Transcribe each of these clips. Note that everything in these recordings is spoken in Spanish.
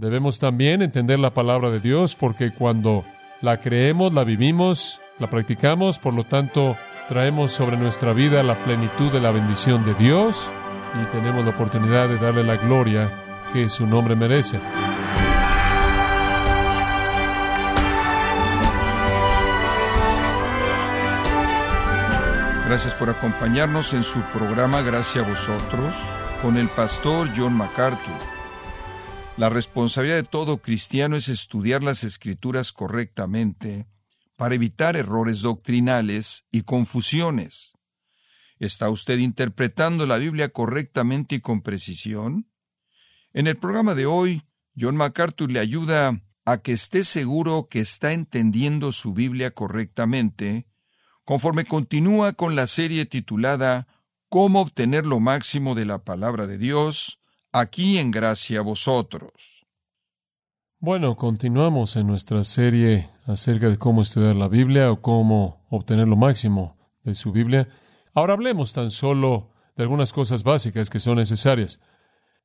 Debemos también entender la palabra de Dios porque cuando la creemos, la vivimos, la practicamos, por lo tanto, traemos sobre nuestra vida la plenitud de la bendición de Dios y tenemos la oportunidad de darle la gloria que su nombre merece. Gracias por acompañarnos en su programa Gracias a vosotros con el pastor John MacArthur. La responsabilidad de todo cristiano es estudiar las escrituras correctamente para evitar errores doctrinales y confusiones. ¿Está usted interpretando la Biblia correctamente y con precisión? En el programa de hoy, John MacArthur le ayuda a que esté seguro que está entendiendo su Biblia correctamente conforme continúa con la serie titulada Cómo obtener lo máximo de la palabra de Dios, aquí en gracia a vosotros. Bueno, continuamos en nuestra serie acerca de cómo estudiar la Biblia o cómo obtener lo máximo de su Biblia. Ahora hablemos tan solo de algunas cosas básicas que son necesarias.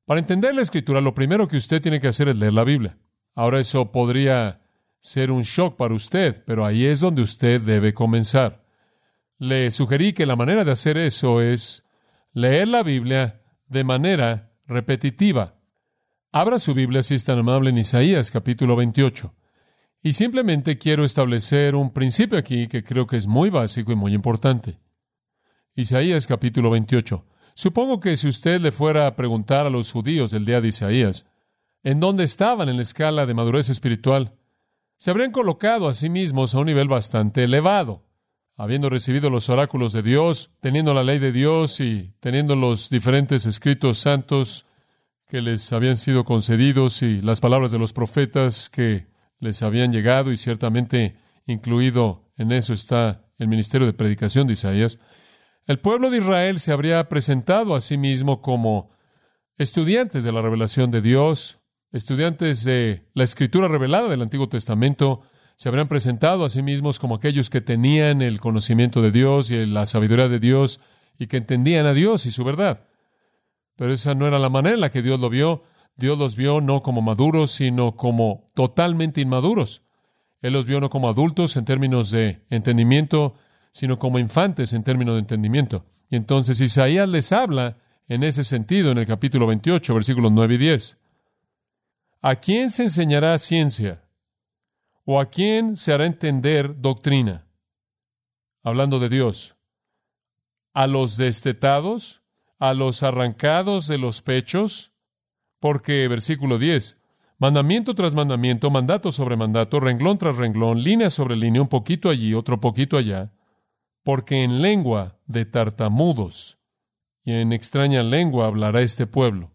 Para entender la escritura, lo primero que usted tiene que hacer es leer la Biblia. Ahora eso podría ser un shock para usted, pero ahí es donde usted debe comenzar le sugerí que la manera de hacer eso es leer la Biblia de manera repetitiva. Abra su Biblia si es tan amable en Isaías capítulo 28. Y simplemente quiero establecer un principio aquí que creo que es muy básico y muy importante. Isaías capítulo 28. Supongo que si usted le fuera a preguntar a los judíos del día de Isaías, ¿en dónde estaban en la escala de madurez espiritual? Se habrían colocado a sí mismos a un nivel bastante elevado habiendo recibido los oráculos de Dios, teniendo la ley de Dios y teniendo los diferentes escritos santos que les habían sido concedidos y las palabras de los profetas que les habían llegado y ciertamente incluido en eso está el ministerio de predicación de Isaías, el pueblo de Israel se habría presentado a sí mismo como estudiantes de la revelación de Dios, estudiantes de la escritura revelada del Antiguo Testamento, se habrían presentado a sí mismos como aquellos que tenían el conocimiento de Dios y la sabiduría de Dios y que entendían a Dios y su verdad. Pero esa no era la manera en la que Dios lo vio. Dios los vio no como maduros, sino como totalmente inmaduros. Él los vio no como adultos en términos de entendimiento, sino como infantes en términos de entendimiento. Y entonces Isaías les habla en ese sentido en el capítulo 28, versículos 9 y 10. ¿A quién se enseñará ciencia? ¿O a quién se hará entender doctrina? Hablando de Dios. ¿A los destetados? ¿A los arrancados de los pechos? Porque, versículo 10, mandamiento tras mandamiento, mandato sobre mandato, renglón tras renglón, línea sobre línea, un poquito allí, otro poquito allá, porque en lengua de tartamudos y en extraña lengua hablará este pueblo.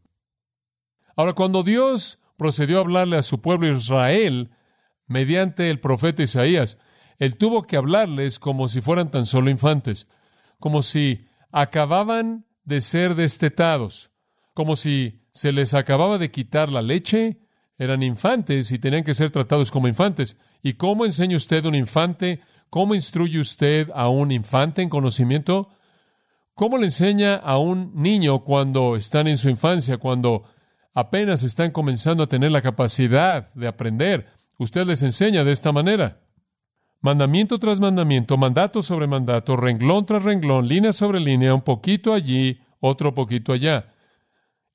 Ahora, cuando Dios procedió a hablarle a su pueblo Israel, mediante el profeta Isaías. Él tuvo que hablarles como si fueran tan solo infantes, como si acababan de ser destetados, como si se les acababa de quitar la leche, eran infantes y tenían que ser tratados como infantes. ¿Y cómo enseña usted a un infante? ¿Cómo instruye usted a un infante en conocimiento? ¿Cómo le enseña a un niño cuando están en su infancia, cuando apenas están comenzando a tener la capacidad de aprender? Usted les enseña de esta manera. Mandamiento tras mandamiento, mandato sobre mandato, renglón tras renglón, línea sobre línea, un poquito allí, otro poquito allá.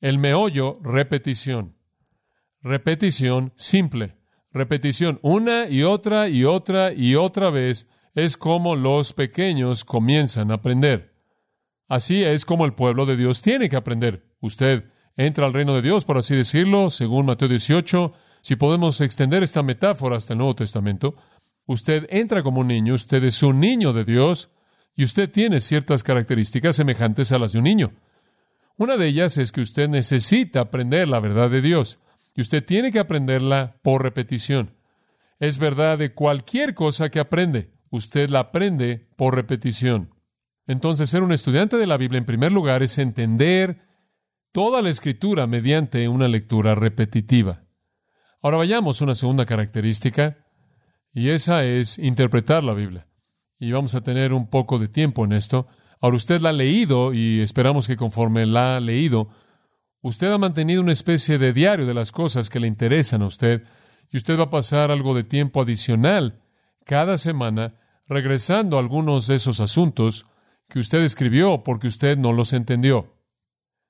El meollo, repetición. Repetición simple. Repetición una y otra y otra y otra vez es como los pequeños comienzan a aprender. Así es como el pueblo de Dios tiene que aprender. Usted entra al reino de Dios, por así decirlo, según Mateo 18, si podemos extender esta metáfora hasta el Nuevo Testamento, usted entra como un niño, usted es un niño de Dios y usted tiene ciertas características semejantes a las de un niño. Una de ellas es que usted necesita aprender la verdad de Dios y usted tiene que aprenderla por repetición. Es verdad de cualquier cosa que aprende, usted la aprende por repetición. Entonces, ser un estudiante de la Biblia en primer lugar es entender toda la escritura mediante una lectura repetitiva. Ahora vayamos a una segunda característica, y esa es interpretar la Biblia. Y vamos a tener un poco de tiempo en esto. Ahora usted la ha leído y esperamos que conforme la ha leído, Usted ha mantenido una especie de diario de las cosas que le interesan a usted y usted va a pasar algo de tiempo adicional cada semana regresando a algunos de esos asuntos que usted escribió porque usted no los entendió.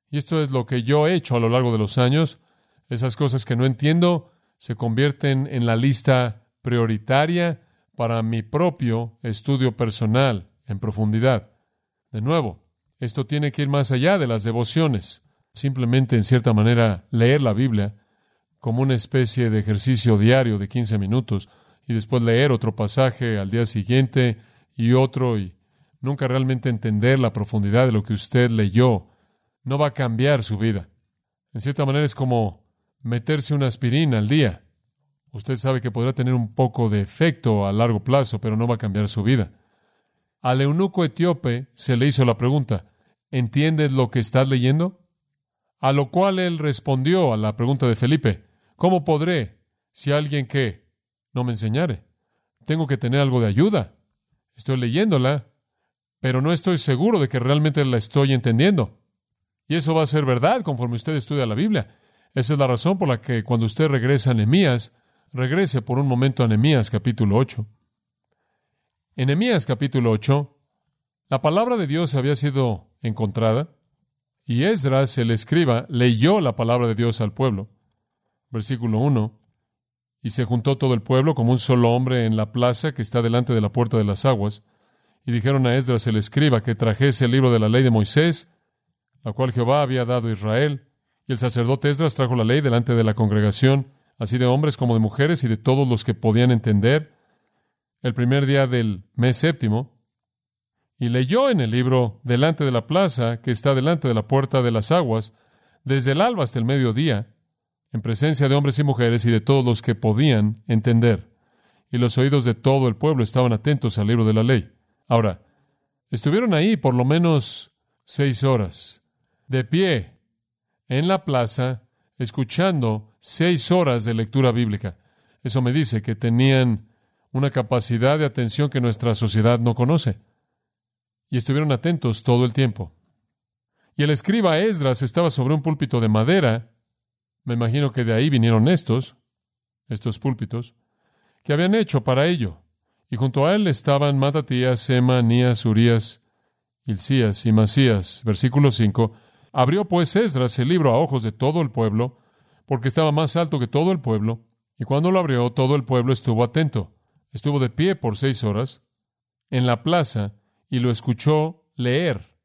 Y esto es lo que yo he hecho a lo largo de los años. Esas cosas que no entiendo se convierten en la lista prioritaria para mi propio estudio personal en profundidad. De nuevo, esto tiene que ir más allá de las devociones. Simplemente, en cierta manera, leer la Biblia como una especie de ejercicio diario de 15 minutos y después leer otro pasaje al día siguiente y otro y nunca realmente entender la profundidad de lo que usted leyó, no va a cambiar su vida. En cierta manera es como meterse una aspirina al día. Usted sabe que podrá tener un poco de efecto a largo plazo, pero no va a cambiar su vida. Al eunuco etíope se le hizo la pregunta, ¿entiendes lo que estás leyendo? A lo cual él respondió a la pregunta de Felipe, ¿cómo podré si alguien que no me enseñare? Tengo que tener algo de ayuda. Estoy leyéndola, pero no estoy seguro de que realmente la estoy entendiendo. Y eso va a ser verdad conforme usted estudia la Biblia. Esa es la razón por la que cuando usted regresa a Nehemías, Regrese por un momento a Nehemías capítulo 8. En Nehemías capítulo 8, la palabra de Dios había sido encontrada y Esdras, el escriba, leyó la palabra de Dios al pueblo. Versículo 1. Y se juntó todo el pueblo como un solo hombre en la plaza que está delante de la puerta de las aguas. Y dijeron a Esdras el escriba que trajese el libro de la ley de Moisés, la cual Jehová había dado a Israel. Y el sacerdote Esdras trajo la ley delante de la congregación así de hombres como de mujeres y de todos los que podían entender, el primer día del mes séptimo, y leyó en el libro delante de la plaza que está delante de la puerta de las aguas, desde el alba hasta el mediodía, en presencia de hombres y mujeres y de todos los que podían entender. Y los oídos de todo el pueblo estaban atentos al libro de la ley. Ahora, estuvieron ahí por lo menos seis horas, de pie, en la plaza, escuchando seis horas de lectura bíblica. Eso me dice que tenían una capacidad de atención que nuestra sociedad no conoce. Y estuvieron atentos todo el tiempo. Y el escriba Esdras estaba sobre un púlpito de madera. Me imagino que de ahí vinieron estos, estos púlpitos, que habían hecho para ello. Y junto a él estaban Matatías, Sema, Nías, Urías, y Masías. Versículo 5. Abrió pues Esdras el libro a ojos de todo el pueblo, porque estaba más alto que todo el pueblo, y cuando lo abrió todo el pueblo estuvo atento. Estuvo de pie por seis horas en la plaza y lo escuchó leer.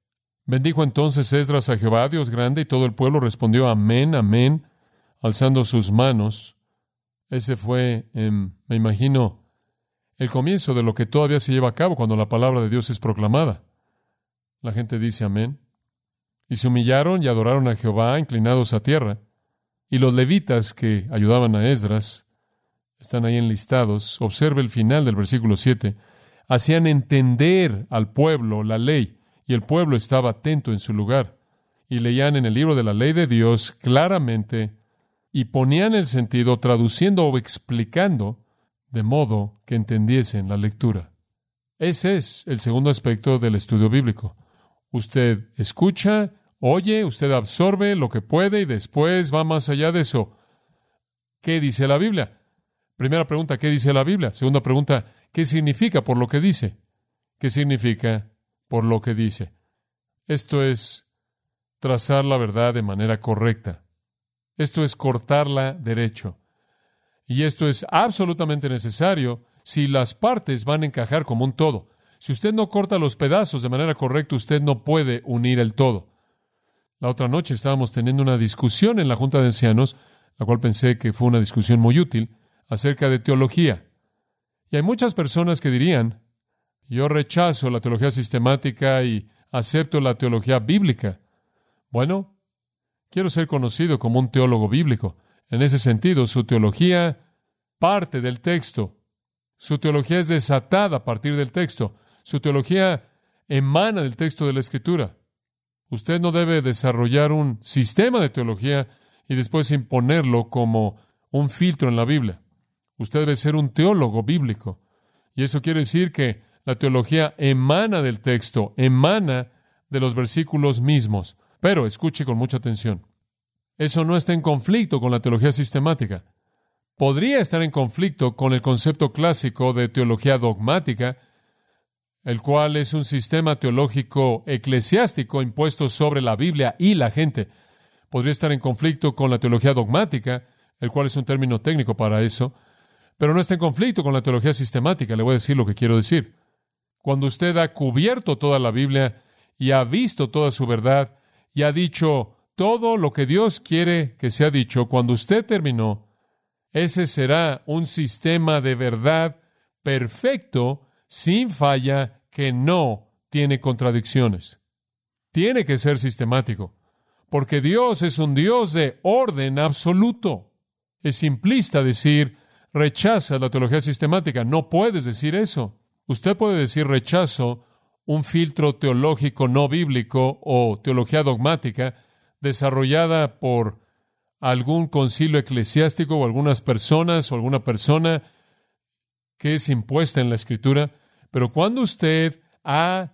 Bendijo entonces Esdras a Jehová, Dios grande, y todo el pueblo respondió amén, amén, alzando sus manos. Ese fue, em, me imagino, el comienzo de lo que todavía se lleva a cabo cuando la palabra de Dios es proclamada. La gente dice amén. Y se humillaron y adoraron a Jehová, inclinados a tierra. Y los levitas que ayudaban a Esdras, están ahí enlistados, observe el final del versículo 7, hacían entender al pueblo la ley, y el pueblo estaba atento en su lugar, y leían en el libro de la ley de Dios claramente, y ponían el sentido traduciendo o explicando, de modo que entendiesen la lectura. Ese es el segundo aspecto del estudio bíblico. Usted escucha Oye, usted absorbe lo que puede y después va más allá de eso. ¿Qué dice la Biblia? Primera pregunta, ¿qué dice la Biblia? Segunda pregunta, ¿qué significa por lo que dice? ¿Qué significa por lo que dice? Esto es trazar la verdad de manera correcta. Esto es cortarla derecho. Y esto es absolutamente necesario si las partes van a encajar como un todo. Si usted no corta los pedazos de manera correcta, usted no puede unir el todo. La otra noche estábamos teniendo una discusión en la Junta de Ancianos, la cual pensé que fue una discusión muy útil, acerca de teología. Y hay muchas personas que dirían, yo rechazo la teología sistemática y acepto la teología bíblica. Bueno, quiero ser conocido como un teólogo bíblico. En ese sentido, su teología parte del texto. Su teología es desatada a partir del texto. Su teología emana del texto de la Escritura. Usted no debe desarrollar un sistema de teología y después imponerlo como un filtro en la Biblia. Usted debe ser un teólogo bíblico. Y eso quiere decir que la teología emana del texto, emana de los versículos mismos. Pero escuche con mucha atención. eso no está en conflicto con la teología sistemática. Podría estar en conflicto con el concepto clásico de teología dogmática, el cual es un sistema teológico eclesiástico impuesto sobre la Biblia y la gente. Podría estar en conflicto con la teología dogmática, el cual es un término técnico para eso, pero no está en conflicto con la teología sistemática. Le voy a decir lo que quiero decir. Cuando usted ha cubierto toda la Biblia y ha visto toda su verdad y ha dicho todo lo que Dios quiere que sea dicho, cuando usted terminó, ese será un sistema de verdad perfecto, sin falla, que no tiene contradicciones. Tiene que ser sistemático, porque Dios es un Dios de orden absoluto. Es simplista decir, rechaza la teología sistemática. No puedes decir eso. Usted puede decir rechazo un filtro teológico no bíblico o teología dogmática desarrollada por algún concilio eclesiástico o algunas personas o alguna persona que es impuesta en la escritura, pero cuando usted ha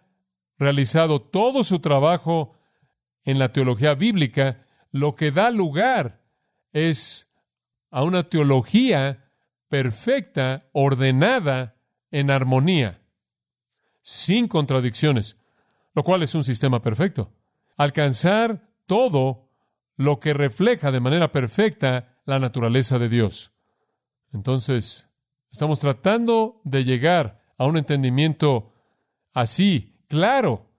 realizado todo su trabajo en la teología bíblica, lo que da lugar es a una teología perfecta, ordenada, en armonía, sin contradicciones, lo cual es un sistema perfecto. Alcanzar todo lo que refleja de manera perfecta la naturaleza de Dios. Entonces, estamos tratando de llegar a un entendimiento así, claro,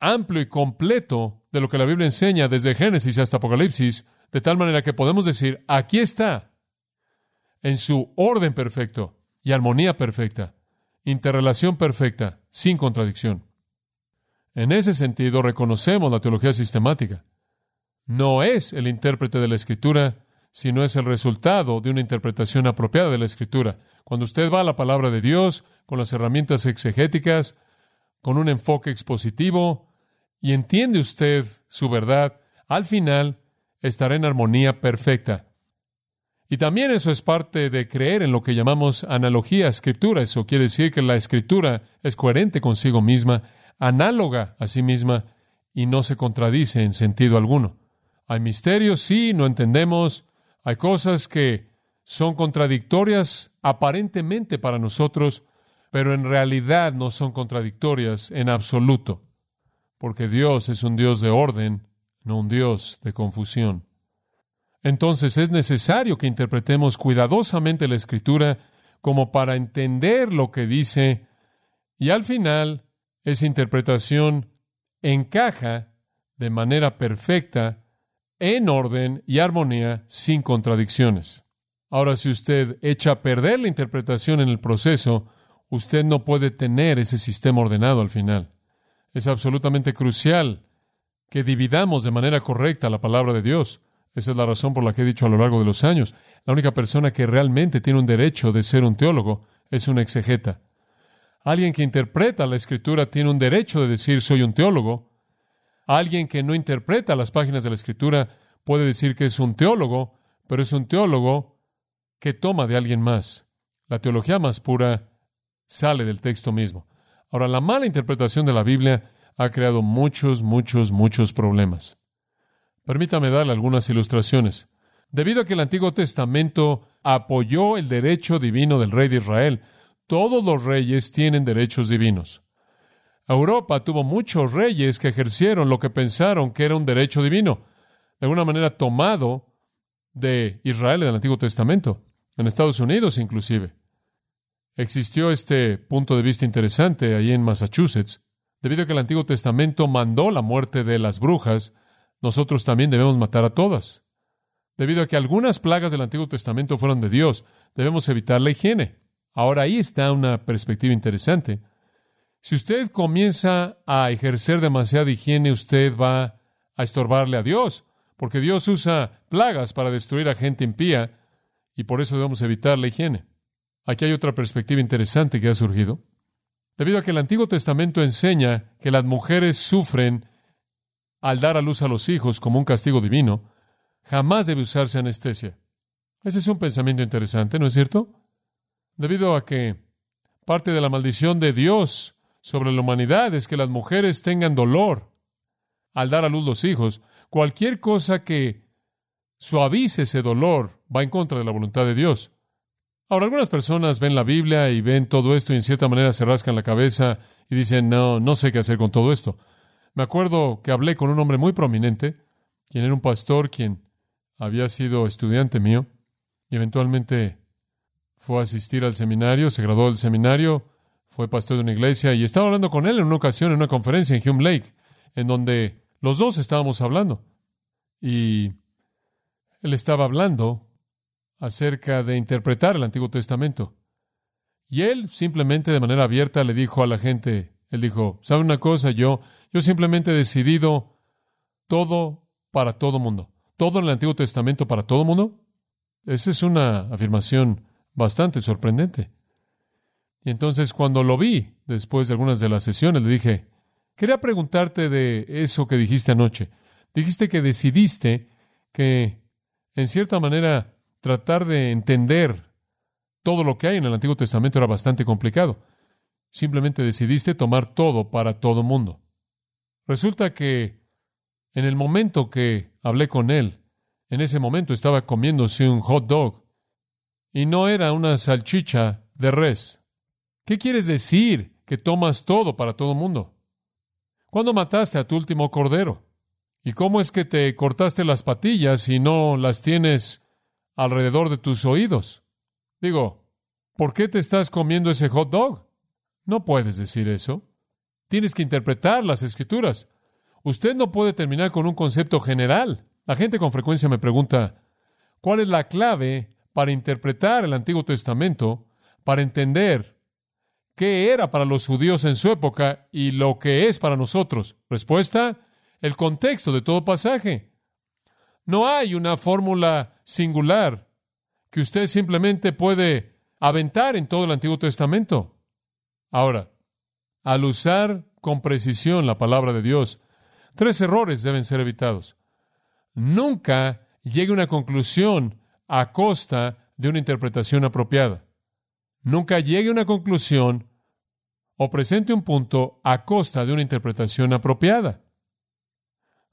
amplio y completo de lo que la Biblia enseña desde Génesis hasta Apocalipsis, de tal manera que podemos decir, aquí está, en su orden perfecto y armonía perfecta, interrelación perfecta, sin contradicción. En ese sentido, reconocemos la teología sistemática. No es el intérprete de la Escritura, sino es el resultado de una interpretación apropiada de la Escritura. Cuando usted va a la palabra de Dios con las herramientas exegéticas, con un enfoque expositivo, y entiende usted su verdad, al final estará en armonía perfecta. Y también eso es parte de creer en lo que llamamos analogía escritura. Eso quiere decir que la escritura es coherente consigo misma análoga a sí misma y no se contradice en sentido alguno. Hay misterios, sí, no entendemos. Hay cosas que son contradictorias aparentemente para nosotros, pero en realidad no son contradictorias en absoluto, porque Dios es un Dios de orden, no un Dios de confusión. Entonces es necesario que interpretemos cuidadosamente la escritura como para entender lo que dice y al final esa interpretación encaja de manera perfecta, en orden y armonía, sin contradicciones. Ahora, si usted echa a perder la interpretación en el proceso, usted no puede tener ese sistema ordenado al final. Es absolutamente crucial que dividamos de manera correcta la palabra de Dios. Esa es la razón por la que he dicho a lo largo de los años. La única persona que realmente tiene un derecho de ser un teólogo es un exegeta. Alguien que interpreta la escritura tiene un derecho de decir soy un teólogo. Alguien que no interpreta las páginas de la escritura puede decir que es un teólogo, pero es un teólogo que toma de alguien más. La teología más pura sale del texto mismo. Ahora, la mala interpretación de la Biblia ha creado muchos, muchos, muchos problemas. Permítame darle algunas ilustraciones. Debido a que el Antiguo Testamento apoyó el derecho divino del rey de Israel, todos los reyes tienen derechos divinos. Europa tuvo muchos reyes que ejercieron lo que pensaron que era un derecho divino, de alguna manera tomado de Israel en el Antiguo Testamento, en Estados Unidos inclusive. Existió este punto de vista interesante ahí en Massachusetts. Debido a que el Antiguo Testamento mandó la muerte de las brujas, nosotros también debemos matar a todas. Debido a que algunas plagas del Antiguo Testamento fueron de Dios, debemos evitar la higiene. Ahora ahí está una perspectiva interesante. Si usted comienza a ejercer demasiada higiene, usted va a estorbarle a Dios, porque Dios usa plagas para destruir a gente impía y por eso debemos evitar la higiene. Aquí hay otra perspectiva interesante que ha surgido. Debido a que el Antiguo Testamento enseña que las mujeres sufren al dar a luz a los hijos como un castigo divino, jamás debe usarse anestesia. Ese es un pensamiento interesante, ¿no es cierto? debido a que parte de la maldición de Dios sobre la humanidad es que las mujeres tengan dolor al dar a luz los hijos. Cualquier cosa que suavice ese dolor va en contra de la voluntad de Dios. Ahora, algunas personas ven la Biblia y ven todo esto y en cierta manera se rascan la cabeza y dicen, no, no sé qué hacer con todo esto. Me acuerdo que hablé con un hombre muy prominente, quien era un pastor, quien había sido estudiante mío, y eventualmente fue a asistir al seminario, se graduó del seminario, fue pastor de una iglesia, y estaba hablando con él en una ocasión en una conferencia en Hume Lake, en donde los dos estábamos hablando. Y él estaba hablando acerca de interpretar el Antiguo Testamento. Y él simplemente de manera abierta le dijo a la gente, él dijo, ¿sabe una cosa? Yo, yo simplemente he decidido todo para todo mundo. Todo en el Antiguo Testamento para todo mundo. Esa es una afirmación bastante sorprendente. Y entonces cuando lo vi, después de algunas de las sesiones, le dije, quería preguntarte de eso que dijiste anoche. Dijiste que decidiste que, en cierta manera, tratar de entender todo lo que hay en el Antiguo Testamento era bastante complicado. Simplemente decidiste tomar todo para todo mundo. Resulta que en el momento que hablé con él, en ese momento estaba comiéndose un hot dog y no era una salchicha de res. ¿Qué quieres decir que tomas todo para todo mundo? ¿Cuándo mataste a tu último cordero? ¿Y cómo es que te cortaste las patillas y no las tienes alrededor de tus oídos. Digo, ¿por qué te estás comiendo ese hot dog? No puedes decir eso. Tienes que interpretar las escrituras. Usted no puede terminar con un concepto general. La gente con frecuencia me pregunta, ¿cuál es la clave para interpretar el Antiguo Testamento, para entender qué era para los judíos en su época y lo que es para nosotros? Respuesta, el contexto de todo pasaje. No hay una fórmula singular que usted simplemente puede aventar en todo el Antiguo Testamento. Ahora, al usar con precisión la palabra de Dios, tres errores deben ser evitados. Nunca llegue a una conclusión a costa de una interpretación apropiada. Nunca llegue a una conclusión o presente un punto a costa de una interpretación apropiada.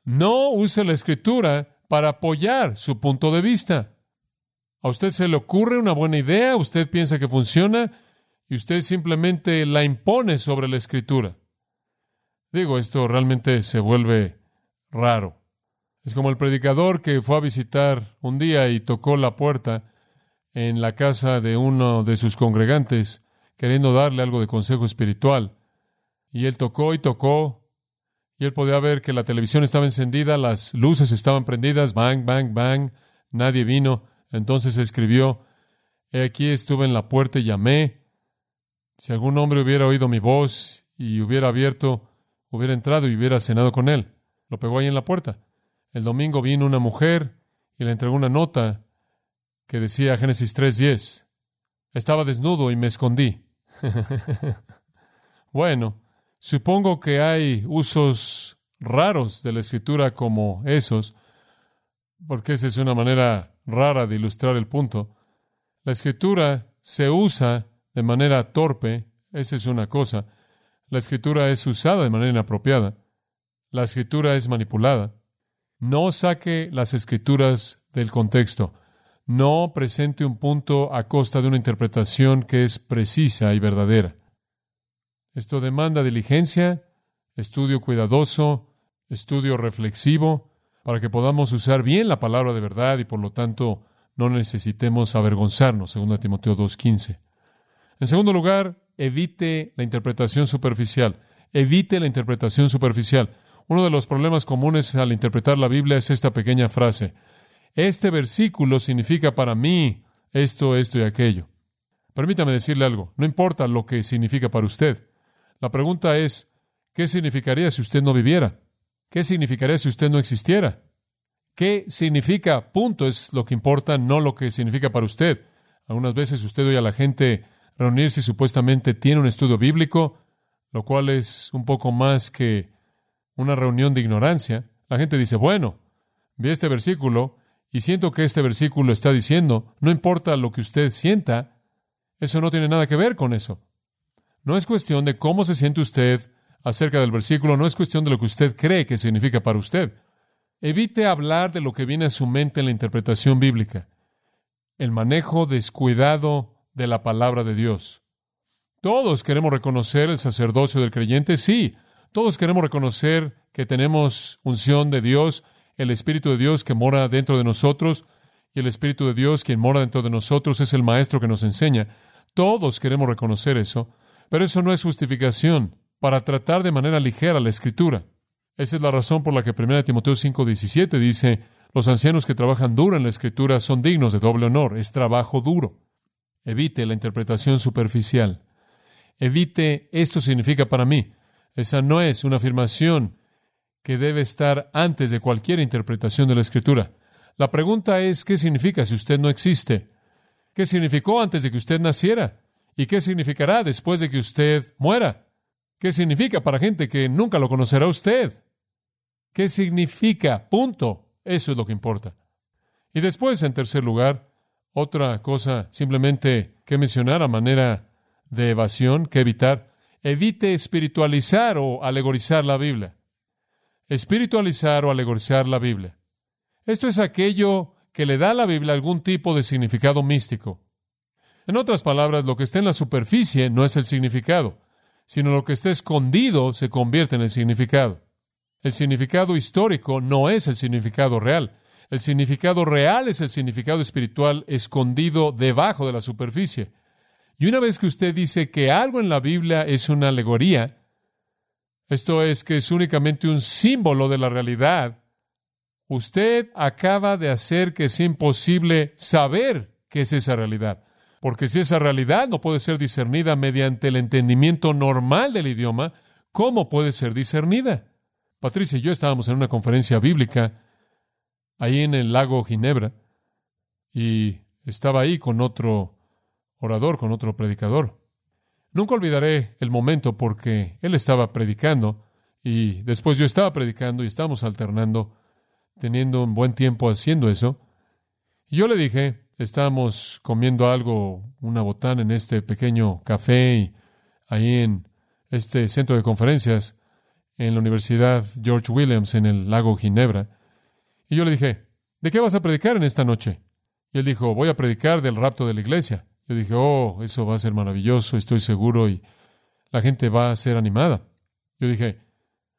No use la escritura para apoyar su punto de vista. A usted se le ocurre una buena idea, usted piensa que funciona y usted simplemente la impone sobre la escritura. Digo, esto realmente se vuelve raro. Es como el predicador que fue a visitar un día y tocó la puerta en la casa de uno de sus congregantes, queriendo darle algo de consejo espiritual. Y él tocó y tocó, y él podía ver que la televisión estaba encendida, las luces estaban prendidas, bang, bang, bang, nadie vino. Entonces escribió, He aquí estuve en la puerta y llamé. Si algún hombre hubiera oído mi voz y hubiera abierto, hubiera entrado y hubiera cenado con él. Lo pegó ahí en la puerta. El domingo vino una mujer y le entregó una nota que decía Génesis 3.10. Estaba desnudo y me escondí. bueno, Supongo que hay usos raros de la escritura como esos, porque esa es una manera rara de ilustrar el punto. La escritura se usa de manera torpe, esa es una cosa. La escritura es usada de manera inapropiada. La escritura es manipulada. No saque las escrituras del contexto. No presente un punto a costa de una interpretación que es precisa y verdadera. Esto demanda diligencia, estudio cuidadoso, estudio reflexivo, para que podamos usar bien la palabra de verdad y por lo tanto no necesitemos avergonzarnos, 2 Timoteo 2.15. En segundo lugar, evite la interpretación superficial. Evite la interpretación superficial. Uno de los problemas comunes al interpretar la Biblia es esta pequeña frase. Este versículo significa para mí esto, esto y aquello. Permítame decirle algo. No importa lo que significa para usted. La pregunta es, ¿qué significaría si usted no viviera? ¿Qué significaría si usted no existiera? ¿Qué significa? Punto es lo que importa, no lo que significa para usted. Algunas veces usted oye a la gente reunirse y supuestamente tiene un estudio bíblico, lo cual es un poco más que una reunión de ignorancia. La gente dice, bueno, vi este versículo y siento que este versículo está diciendo, no importa lo que usted sienta, eso no tiene nada que ver con eso. No es cuestión de cómo se siente usted acerca del versículo, no es cuestión de lo que usted cree que significa para usted. Evite hablar de lo que viene a su mente en la interpretación bíblica. El manejo descuidado de la palabra de Dios. Todos queremos reconocer el sacerdocio del creyente, sí. Todos queremos reconocer que tenemos unción de Dios, el Espíritu de Dios que mora dentro de nosotros, y el Espíritu de Dios quien mora dentro de nosotros es el Maestro que nos enseña. Todos queremos reconocer eso, pero eso no es justificación para tratar de manera ligera la Escritura. Esa es la razón por la que 1 Timoteo 5:17 dice, los ancianos que trabajan duro en la Escritura son dignos de doble honor, es trabajo duro. Evite la interpretación superficial. Evite, esto significa para mí. Esa no es una afirmación que debe estar antes de cualquier interpretación de la Escritura. La pregunta es, ¿qué significa si usted no existe? ¿Qué significó antes de que usted naciera? ¿Y qué significará después de que usted muera? ¿Qué significa para gente que nunca lo conocerá usted? ¿Qué significa? Punto. Eso es lo que importa. Y después, en tercer lugar, otra cosa simplemente que mencionar a manera de evasión, que evitar, evite espiritualizar o alegorizar la Biblia. Espiritualizar o alegorizar la Biblia. Esto es aquello que le da a la Biblia algún tipo de significado místico. En otras palabras, lo que está en la superficie no es el significado, sino lo que está escondido se convierte en el significado. El significado histórico no es el significado real. El significado real es el significado espiritual escondido debajo de la superficie. Y una vez que usted dice que algo en la Biblia es una alegoría, esto es que es únicamente un símbolo de la realidad, usted acaba de hacer que es imposible saber qué es esa realidad. Porque si esa realidad no puede ser discernida mediante el entendimiento normal del idioma, ¿cómo puede ser discernida? Patricia y yo estábamos en una conferencia bíblica ahí en el lago Ginebra y estaba ahí con otro orador, con otro predicador. Nunca olvidaré el momento porque él estaba predicando y después yo estaba predicando y estábamos alternando teniendo un buen tiempo haciendo eso. Y yo le dije, estábamos comiendo algo, una botana en este pequeño café y ahí en este centro de conferencias en la Universidad George Williams en el lago Ginebra. Y yo le dije, ¿de qué vas a predicar en esta noche? Y él dijo, voy a predicar del rapto de la iglesia. Yo dije, oh, eso va a ser maravilloso, estoy seguro, y la gente va a ser animada. Yo dije,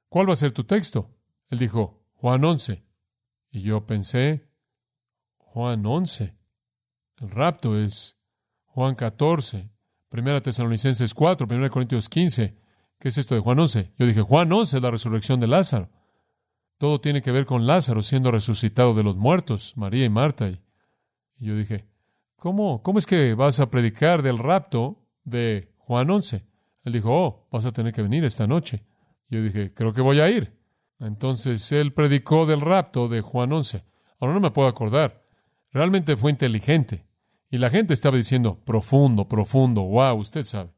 ¿cuál va a ser tu texto? Él dijo, Juan 11. Y yo pensé, Juan 11. El rapto es Juan 14, Primera Tesalonicenses 4, Primera Corintios 15. ¿Qué es esto de Juan 11? Yo dije, Juan 11 es la resurrección de Lázaro. Todo tiene que ver con Lázaro siendo resucitado de los muertos, María y Marta. Y, yo dije, ¿cómo, ¿cómo es que vas a predicar del rapto de Juan 11? Él dijo, oh, vas a tener que venir esta noche. Yo dije, creo que voy a ir. Entonces él predicó del rapto de Juan 11. Ahora no me puedo acordar. Realmente fue inteligente. Y la gente estaba diciendo, profundo, profundo, wow, usted sabe.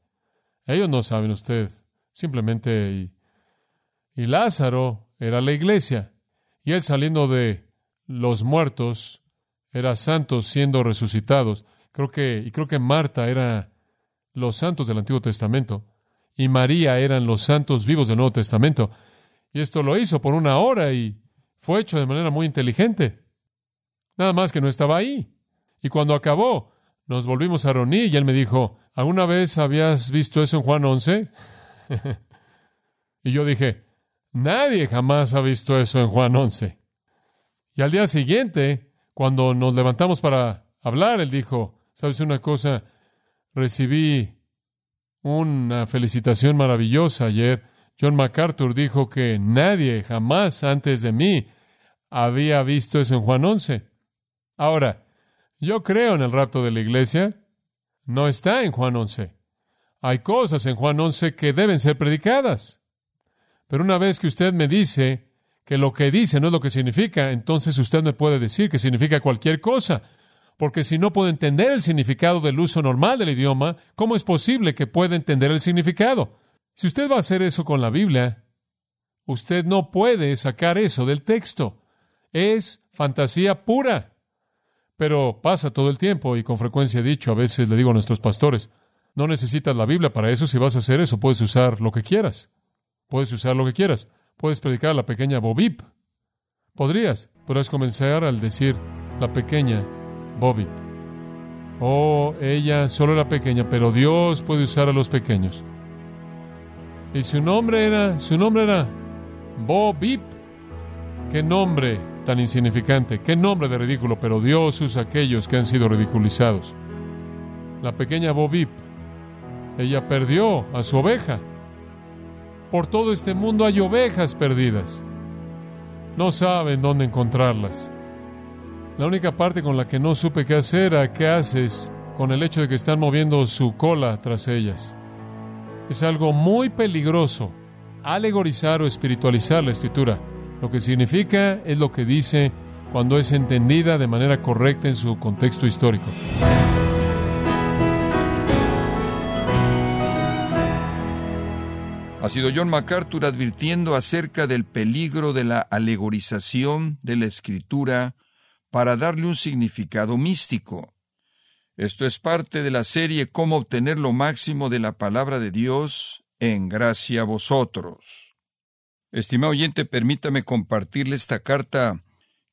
Ellos no saben usted. Simplemente, y, y Lázaro era la iglesia. Y él saliendo de los muertos era santos siendo resucitados. Creo que, y creo que Marta era los santos del Antiguo Testamento. Y María eran los santos vivos del Nuevo Testamento. Y esto lo hizo por una hora y fue hecho de manera muy inteligente. Nada más que no estaba ahí. Y cuando acabó, nos volvimos a reunir y él me dijo, ¿alguna vez habías visto eso en Juan 11? y yo dije, nadie jamás ha visto eso en Juan 11. Y al día siguiente, cuando nos levantamos para hablar, él dijo, ¿sabes una cosa? Recibí una felicitación maravillosa ayer John MacArthur dijo que nadie jamás antes de mí había visto eso en Juan 11. Ahora, yo creo en el rapto de la iglesia. No está en Juan 11. Hay cosas en Juan 11 que deben ser predicadas. Pero una vez que usted me dice que lo que dice no es lo que significa, entonces usted me puede decir que significa cualquier cosa. Porque si no puede entender el significado del uso normal del idioma, ¿cómo es posible que pueda entender el significado? Si usted va a hacer eso con la Biblia, usted no puede sacar eso del texto. Es fantasía pura. Pero pasa todo el tiempo y con frecuencia he dicho, a veces le digo a nuestros pastores, no necesitas la Biblia para eso, si vas a hacer eso puedes usar lo que quieras. Puedes usar lo que quieras. Puedes predicar la pequeña Bobip. Podrías, podrías comenzar al decir la pequeña Bobby. Oh, ella solo era pequeña, pero Dios puede usar a los pequeños. Y su nombre era, su nombre era Bobip. Qué nombre tan insignificante, qué nombre de ridículo, pero Dios usa a aquellos que han sido ridiculizados. La pequeña Bobip, ella perdió a su oveja. Por todo este mundo hay ovejas perdidas. No saben dónde encontrarlas. La única parte con la que no supe qué hacer era qué haces con el hecho de que están moviendo su cola tras ellas. Es algo muy peligroso alegorizar o espiritualizar la escritura. Lo que significa es lo que dice cuando es entendida de manera correcta en su contexto histórico. Ha sido John MacArthur advirtiendo acerca del peligro de la alegorización de la escritura para darle un significado místico. Esto es parte de la serie Cómo obtener lo máximo de la palabra de Dios en gracia a vosotros. Estimado oyente, permítame compartirle esta carta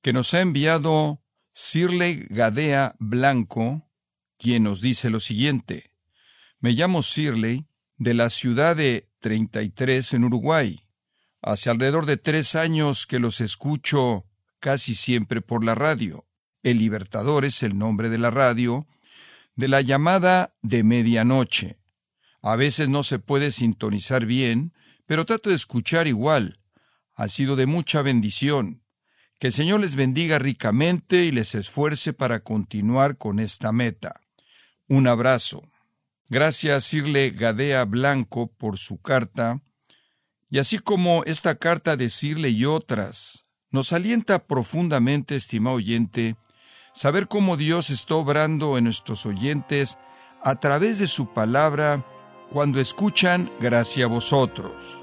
que nos ha enviado Sirley Gadea Blanco, quien nos dice lo siguiente. Me llamo Sirley, de la ciudad de 33 en Uruguay. Hace alrededor de tres años que los escucho casi siempre por la radio. El Libertador es el nombre de la radio, de la llamada de medianoche. A veces no se puede sintonizar bien, pero trato de escuchar igual. Ha sido de mucha bendición. Que el Señor les bendiga ricamente y les esfuerce para continuar con esta meta. Un abrazo. Gracias, Sirle Gadea Blanco, por su carta. Y así como esta carta de Sirle y otras, nos alienta profundamente, estimado oyente, saber cómo Dios está obrando en nuestros oyentes a través de su palabra cuando escuchan gracia a vosotros.